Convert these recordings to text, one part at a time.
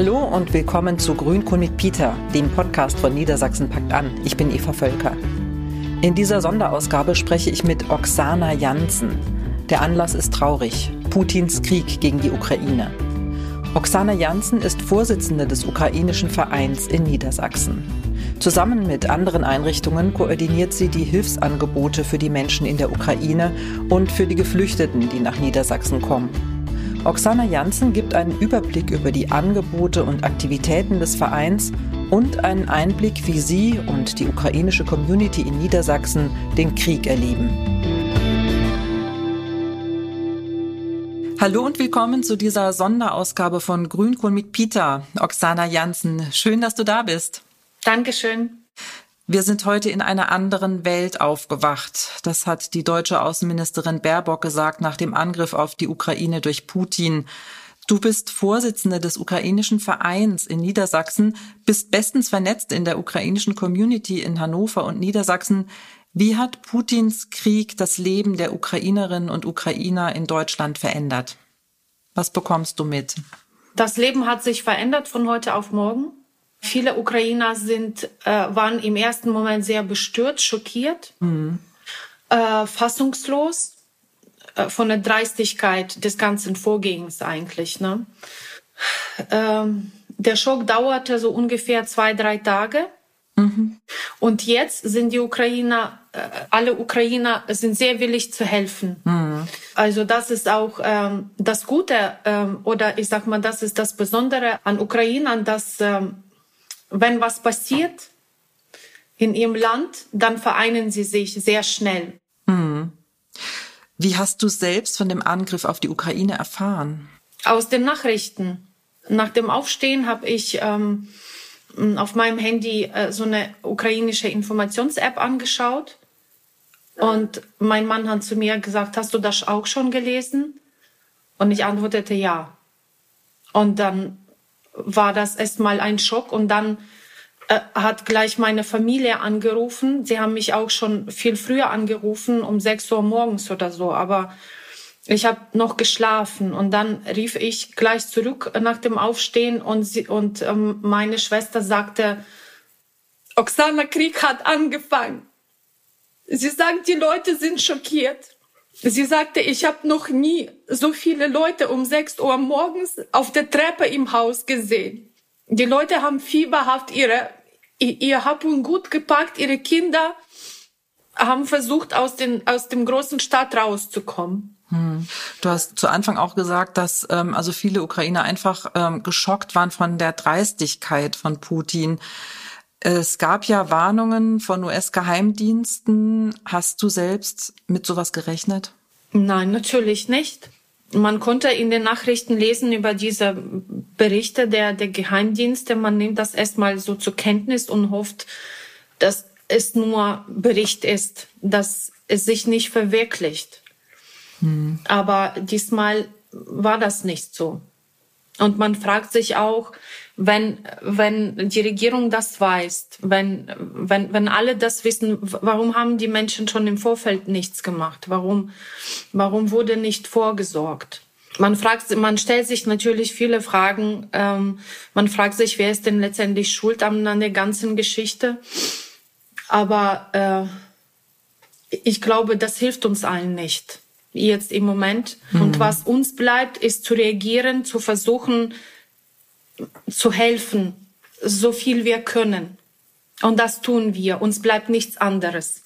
Hallo und willkommen zu Grünkohl mit Peter, dem Podcast von Niedersachsen packt an. Ich bin Eva Völker. In dieser Sonderausgabe spreche ich mit Oksana Janssen. Der Anlass ist traurig. Putins Krieg gegen die Ukraine. Oksana Janssen ist Vorsitzende des ukrainischen Vereins in Niedersachsen. Zusammen mit anderen Einrichtungen koordiniert sie die Hilfsangebote für die Menschen in der Ukraine und für die Geflüchteten, die nach Niedersachsen kommen. Oksana Janssen gibt einen Überblick über die Angebote und Aktivitäten des Vereins und einen Einblick, wie sie und die ukrainische Community in Niedersachsen den Krieg erleben. Hallo und willkommen zu dieser Sonderausgabe von Grünkohl mit Peter. Oksana Janssen, schön, dass du da bist. Dankeschön. Wir sind heute in einer anderen Welt aufgewacht. Das hat die deutsche Außenministerin Baerbock gesagt nach dem Angriff auf die Ukraine durch Putin. Du bist Vorsitzende des ukrainischen Vereins in Niedersachsen, bist bestens vernetzt in der ukrainischen Community in Hannover und Niedersachsen. Wie hat Putins Krieg das Leben der Ukrainerinnen und Ukrainer in Deutschland verändert? Was bekommst du mit? Das Leben hat sich verändert von heute auf morgen. Viele Ukrainer sind, äh, waren im ersten Moment sehr bestürzt, schockiert, mhm. äh, fassungslos äh, von der Dreistigkeit des ganzen Vorgehens eigentlich. Ne? Ähm, der Schock dauerte so ungefähr zwei, drei Tage. Mhm. Und jetzt sind die Ukrainer, äh, alle Ukrainer sind sehr willig zu helfen. Mhm. Also das ist auch ähm, das Gute ähm, oder ich sag mal, das ist das Besondere an Ukrainern, dass ähm, wenn was passiert in ihrem Land, dann vereinen sie sich sehr schnell. Hm. Wie hast du selbst von dem Angriff auf die Ukraine erfahren? Aus den Nachrichten. Nach dem Aufstehen habe ich ähm, auf meinem Handy äh, so eine ukrainische Informations-App angeschaut. Und mein Mann hat zu mir gesagt, hast du das auch schon gelesen? Und ich antwortete ja. Und dann war das erstmal ein Schock und dann äh, hat gleich meine Familie angerufen. Sie haben mich auch schon viel früher angerufen, um sechs Uhr morgens oder so, aber ich habe noch geschlafen und dann rief ich gleich zurück nach dem Aufstehen und, sie, und ähm, meine Schwester sagte, Oksana, Krieg hat angefangen. Sie sagt, die Leute sind schockiert. Sie sagte, ich habe noch nie so viele Leute um 6 Uhr morgens auf der Treppe im Haus gesehen. Die Leute haben fieberhaft ihre, ihr Hab Gut gepackt, ihre Kinder haben versucht, aus, den, aus dem großen Stadt rauszukommen. Hm. Du hast zu Anfang auch gesagt, dass ähm, also viele Ukrainer einfach ähm, geschockt waren von der Dreistigkeit von Putin. Es gab ja Warnungen von US-Geheimdiensten. Hast du selbst mit sowas gerechnet? Nein, natürlich nicht. Man konnte in den Nachrichten lesen über diese Berichte der, der Geheimdienste. Man nimmt das erstmal so zur Kenntnis und hofft, dass es nur Bericht ist, dass es sich nicht verwirklicht. Hm. Aber diesmal war das nicht so. Und man fragt sich auch, wenn, wenn die Regierung das weiß, wenn, wenn, wenn alle das wissen, warum haben die Menschen schon im Vorfeld nichts gemacht? Warum, warum wurde nicht vorgesorgt? Man fragt, man stellt sich natürlich viele Fragen. Ähm, man fragt sich, wer ist denn letztendlich schuld an, an der ganzen Geschichte? Aber äh, ich glaube, das hilft uns allen nicht jetzt im Moment. Mhm. Und was uns bleibt, ist zu reagieren, zu versuchen, zu helfen, so viel wir können. Und das tun wir. Uns bleibt nichts anderes.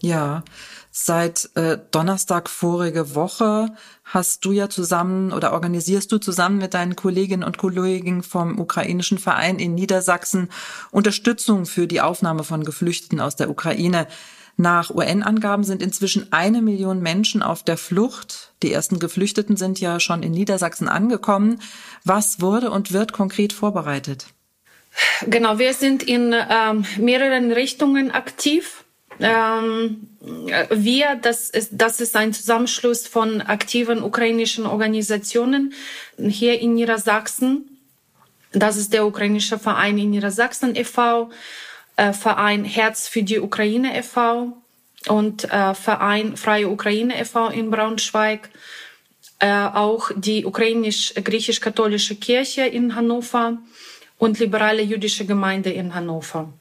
Ja, seit äh, Donnerstag vorige Woche hast du ja zusammen oder organisierst du zusammen mit deinen Kolleginnen und Kollegen vom ukrainischen Verein in Niedersachsen Unterstützung für die Aufnahme von Geflüchteten aus der Ukraine. Nach UN-Angaben sind inzwischen eine Million Menschen auf der Flucht. Die ersten Geflüchteten sind ja schon in Niedersachsen angekommen. Was wurde und wird konkret vorbereitet? Genau, wir sind in ähm, mehreren Richtungen aktiv. Ähm, wir, das ist, das ist ein Zusammenschluss von aktiven ukrainischen Organisationen hier in Niedersachsen. Das ist der ukrainische Verein in Niedersachsen e.V., äh, Verein Herz für die Ukraine e.V. und äh, Verein Freie Ukraine e.V. in Braunschweig. äh, auch die ukrainisch-griechisch-katholische Kirche in Hannover und liberale jüdische Gemeinde in Hannover.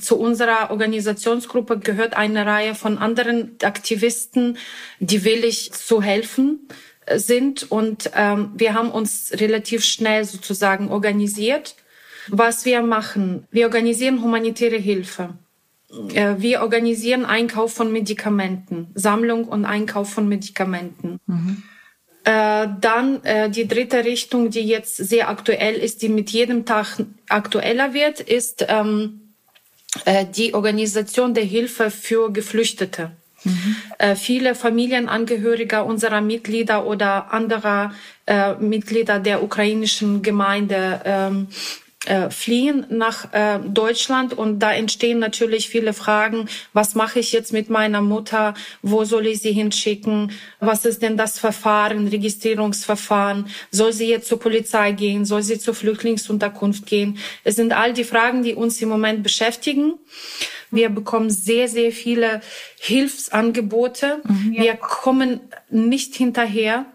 Zu unserer Organisationsgruppe gehört eine Reihe von anderen Aktivisten, die willig zu helfen äh, sind. Und ähm, wir haben uns relativ schnell sozusagen organisiert. Was wir machen, wir organisieren humanitäre Hilfe. Äh, wir organisieren Einkauf von Medikamenten, Sammlung und Einkauf von Medikamenten. Mhm. Äh, dann äh, die dritte Richtung, die jetzt sehr aktuell ist, die mit jedem Tag aktueller wird, ist ähm, äh, die Organisation der Hilfe für Geflüchtete. Mhm. Äh, viele Familienangehörige unserer Mitglieder oder anderer äh, Mitglieder der ukrainischen Gemeinde ähm, äh, fliehen nach äh, Deutschland und da entstehen natürlich viele Fragen. Was mache ich jetzt mit meiner Mutter? Wo soll ich sie hinschicken? Was ist denn das Verfahren, Registrierungsverfahren? Soll sie jetzt zur Polizei gehen? Soll sie zur Flüchtlingsunterkunft gehen? Es sind all die Fragen, die uns im Moment beschäftigen. Wir bekommen sehr, sehr viele Hilfsangebote. Mhm, ja. Wir kommen nicht hinterher.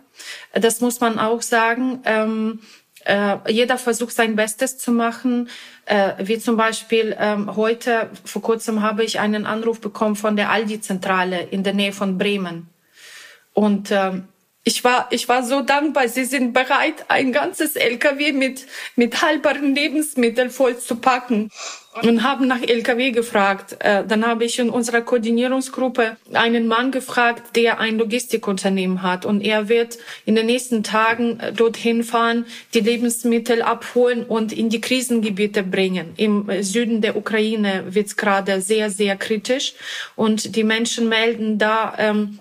Das muss man auch sagen. Ähm, äh, jeder versucht sein Bestes zu machen. Äh, wie zum Beispiel ähm, heute, vor kurzem habe ich einen Anruf bekommen von der Aldi-Zentrale in der Nähe von Bremen. Und ähm, ich war, ich war so dankbar. Sie sind bereit, ein ganzes LKW mit, mit halberen Lebensmitteln voll zu packen und haben nach LKW gefragt. Äh, dann habe ich in unserer Koordinierungsgruppe einen Mann gefragt, der ein Logistikunternehmen hat und er wird in den nächsten Tagen äh, dorthin fahren, die Lebensmittel abholen und in die Krisengebiete bringen. Im Süden der Ukraine wird es gerade sehr, sehr kritisch und die Menschen melden da, ähm,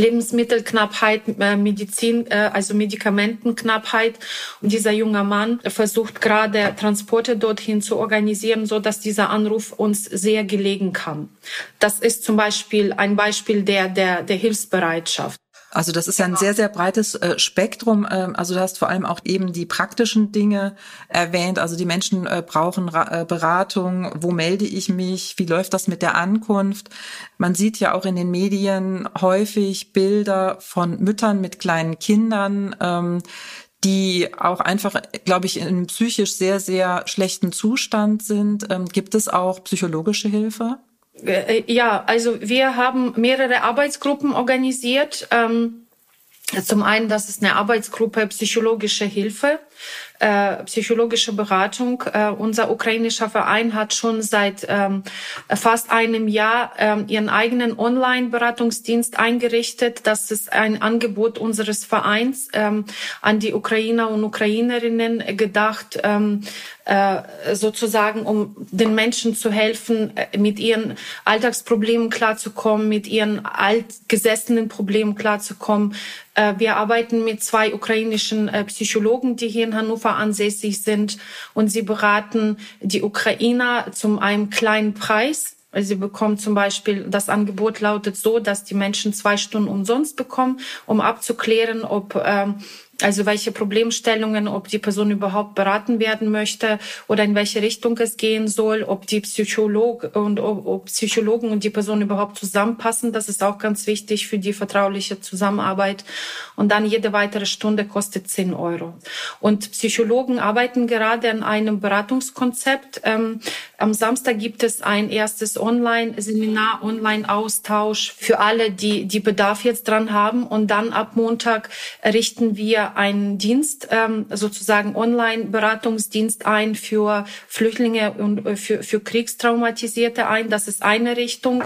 Lebensmittelknappheit, äh, Medizin, äh, also Medikamentenknappheit. Und dieser junge Mann versucht gerade Transporte dorthin zu organisieren, so dass dieser Anruf uns sehr gelegen kam. Das ist zum Beispiel ein Beispiel der, der, der Hilfsbereitschaft. Also das ist ja ein sehr, sehr breites äh, Spektrum. Ähm, also du hast vor allem auch eben die praktischen Dinge erwähnt. Also die Menschen äh, brauchen Ra äh, Beratung. Wo melde ich mich? Wie läuft das mit der Ankunft? Man sieht ja auch in den Medien häufig Bilder von Müttern mit kleinen Kindern. Ähm, die auch einfach, glaube ich, in einem psychisch sehr, sehr schlechten Zustand sind. Ähm, gibt es auch psychologische Hilfe? Äh, ja, also wir haben mehrere Arbeitsgruppen organisiert. Ähm, zum einen, das ist eine Arbeitsgruppe psychologische Hilfe äh, psychologische Beratung. Äh, unser ukrainischer Verein hat schon seit ähm, fast einem Jahr ähm, ihren eigenen Online-Beratungsdienst eingerichtet. Das ist ein Angebot unseres Vereins ähm, an die Ukrainer und Ukrainerinnen gedacht, ähm, äh, sozusagen, um den Menschen zu helfen, äh, mit ihren Alltagsproblemen klarzukommen, mit ihren altgesessenen Problemen klarzukommen. Äh, wir arbeiten mit zwei ukrainischen äh, Psychologen, die hier in Hannover ansässig sind und sie beraten die Ukrainer zum einem kleinen Preis. Sie bekommen zum Beispiel, das Angebot lautet so, dass die Menschen zwei Stunden umsonst bekommen, um abzuklären, ob ähm, also welche Problemstellungen, ob die Person überhaupt beraten werden möchte oder in welche Richtung es gehen soll, ob die Psycholog und ob Psychologen und die Person überhaupt zusammenpassen. Das ist auch ganz wichtig für die vertrauliche Zusammenarbeit. Und dann jede weitere Stunde kostet 10 Euro. Und Psychologen arbeiten gerade an einem Beratungskonzept. Ähm, am Samstag gibt es ein erstes Online-Seminar, Online-Austausch für alle, die, die Bedarf jetzt dran haben. Und dann ab Montag richten wir einen Dienst, ähm, sozusagen Online-Beratungsdienst ein für Flüchtlinge und äh, für, für Kriegstraumatisierte ein. Das ist eine Richtung.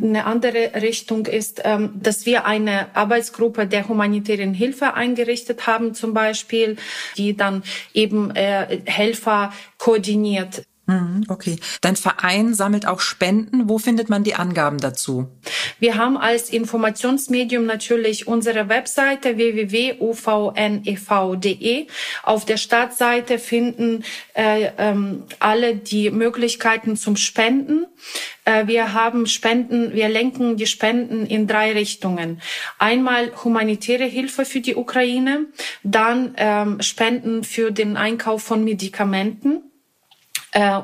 Eine andere Richtung ist, ähm, dass wir eine Arbeitsgruppe der humanitären Hilfe eingerichtet haben, zum Beispiel, die dann eben äh, Helfer koordiniert. Mhm, okay. Dein Verein sammelt auch Spenden. Wo findet man die Angaben dazu? Wir haben als Informationsmedium natürlich unsere Webseite www.uvnev.de. Auf der Startseite finden äh, ähm, alle die Möglichkeiten zum Spenden. Äh, wir haben Spenden, wir lenken die Spenden in drei Richtungen. Einmal humanitäre Hilfe für die Ukraine, dann ähm, Spenden für den Einkauf von Medikamenten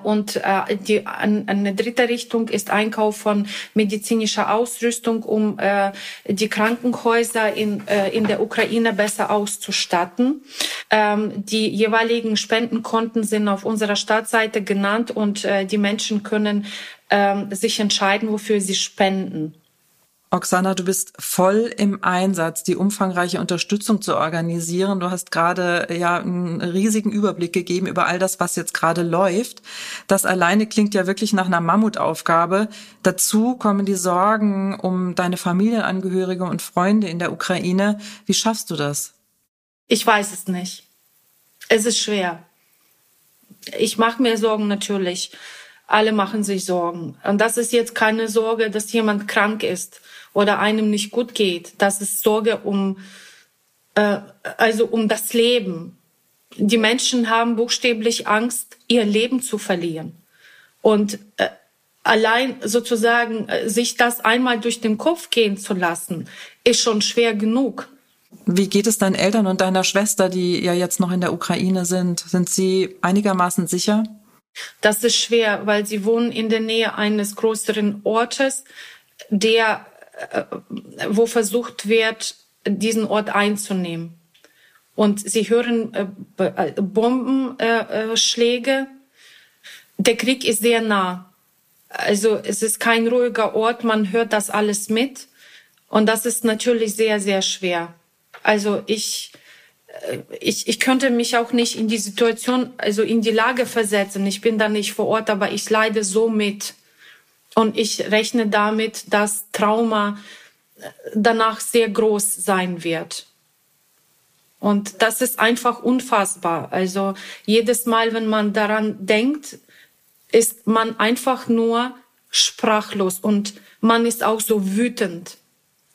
und äh, die, eine dritte Richtung ist Einkauf von medizinischer Ausrüstung, um äh, die Krankenhäuser in, in der Ukraine besser auszustatten. Ähm, die jeweiligen Spendenkonten sind auf unserer Startseite genannt und die Menschen können ähm, sich entscheiden, wofür sie spenden. Oksana, du bist voll im Einsatz, die umfangreiche Unterstützung zu organisieren. Du hast gerade ja einen riesigen Überblick gegeben über all das, was jetzt gerade läuft. Das alleine klingt ja wirklich nach einer Mammutaufgabe. Dazu kommen die Sorgen um deine Familienangehörige und Freunde in der Ukraine. Wie schaffst du das? Ich weiß es nicht. Es ist schwer. Ich mache mir Sorgen natürlich. Alle machen sich Sorgen. Und das ist jetzt keine Sorge, dass jemand krank ist oder einem nicht gut geht. Das ist Sorge um, äh, also um das Leben. Die Menschen haben buchstäblich Angst, ihr Leben zu verlieren. Und äh, allein sozusagen äh, sich das einmal durch den Kopf gehen zu lassen, ist schon schwer genug. Wie geht es deinen Eltern und deiner Schwester, die ja jetzt noch in der Ukraine sind? Sind sie einigermaßen sicher? Das ist schwer, weil sie wohnen in der Nähe eines größeren Ortes, der äh, wo versucht wird, diesen Ort einzunehmen. Und sie hören äh, äh, Bombenschläge. Der Krieg ist sehr nah. Also es ist kein ruhiger Ort, man hört das alles mit. Und das ist natürlich sehr, sehr schwer. Also ich, ich, ich könnte mich auch nicht in die Situation, also in die Lage versetzen. Ich bin da nicht vor Ort, aber ich leide so mit. Und ich rechne damit, dass Trauma äh, danach sehr groß sein wird. Und das ist einfach unfassbar. Also jedes Mal, wenn man daran denkt, ist man einfach nur sprachlos und man ist auch so wütend.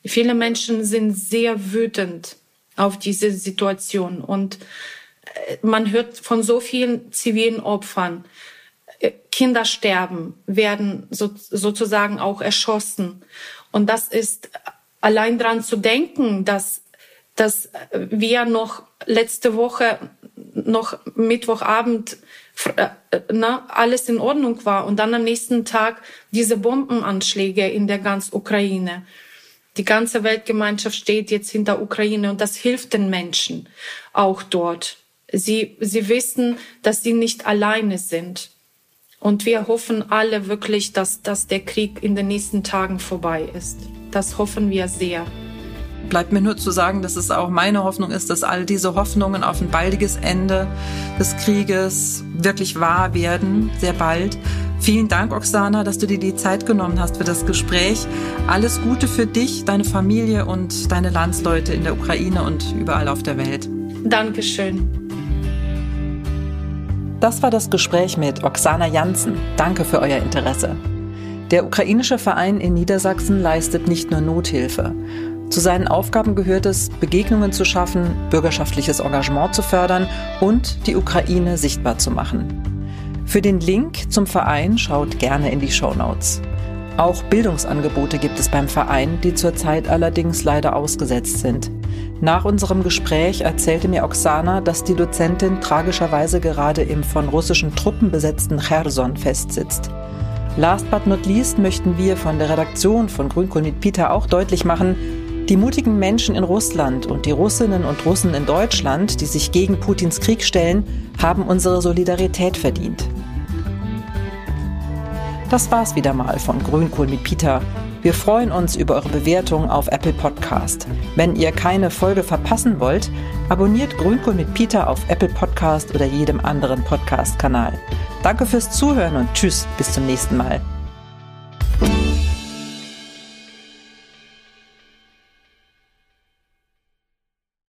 Viele Menschen sind sehr wütend auf diese Situation und äh, man hört von so vielen zivilen Opfern. Kinder sterben, werden so, sozusagen auch erschossen. Und das ist allein dran zu denken, dass, dass wir noch letzte Woche, noch Mittwochabend, äh, na, alles in Ordnung war und dann am nächsten Tag diese Bombenanschläge in der ganzen Ukraine. Die ganze Weltgemeinschaft steht jetzt hinter Ukraine und das hilft den Menschen auch dort. Sie, sie wissen, dass sie nicht alleine sind. Und wir hoffen alle wirklich, dass, dass der Krieg in den nächsten Tagen vorbei ist. Das hoffen wir sehr. Bleibt mir nur zu sagen, dass es auch meine Hoffnung ist, dass all diese Hoffnungen auf ein baldiges Ende des Krieges wirklich wahr werden, sehr bald. Vielen Dank, Oksana, dass du dir die Zeit genommen hast für das Gespräch. Alles Gute für dich, deine Familie und deine Landsleute in der Ukraine und überall auf der Welt. Dankeschön. Das war das Gespräch mit Oksana Janssen. Danke für euer Interesse. Der ukrainische Verein in Niedersachsen leistet nicht nur Nothilfe. Zu seinen Aufgaben gehört es, Begegnungen zu schaffen, bürgerschaftliches Engagement zu fördern und die Ukraine sichtbar zu machen. Für den Link zum Verein schaut gerne in die Show Notes. Auch Bildungsangebote gibt es beim Verein, die zurzeit allerdings leider ausgesetzt sind. Nach unserem Gespräch erzählte mir Oksana, dass die Dozentin tragischerweise gerade im von russischen Truppen besetzten Cherson festsitzt. Last but not least möchten wir von der Redaktion von Grünkohl mit Peter auch deutlich machen, die mutigen Menschen in Russland und die Russinnen und Russen in Deutschland, die sich gegen Putins Krieg stellen, haben unsere Solidarität verdient. Das war's wieder mal von Grünkohl mit Peter. Wir freuen uns über eure Bewertung auf Apple Podcast. Wenn ihr keine Folge verpassen wollt, abonniert Grünkohl mit Peter auf Apple Podcast oder jedem anderen Podcast-Kanal. Danke fürs Zuhören und tschüss, bis zum nächsten Mal.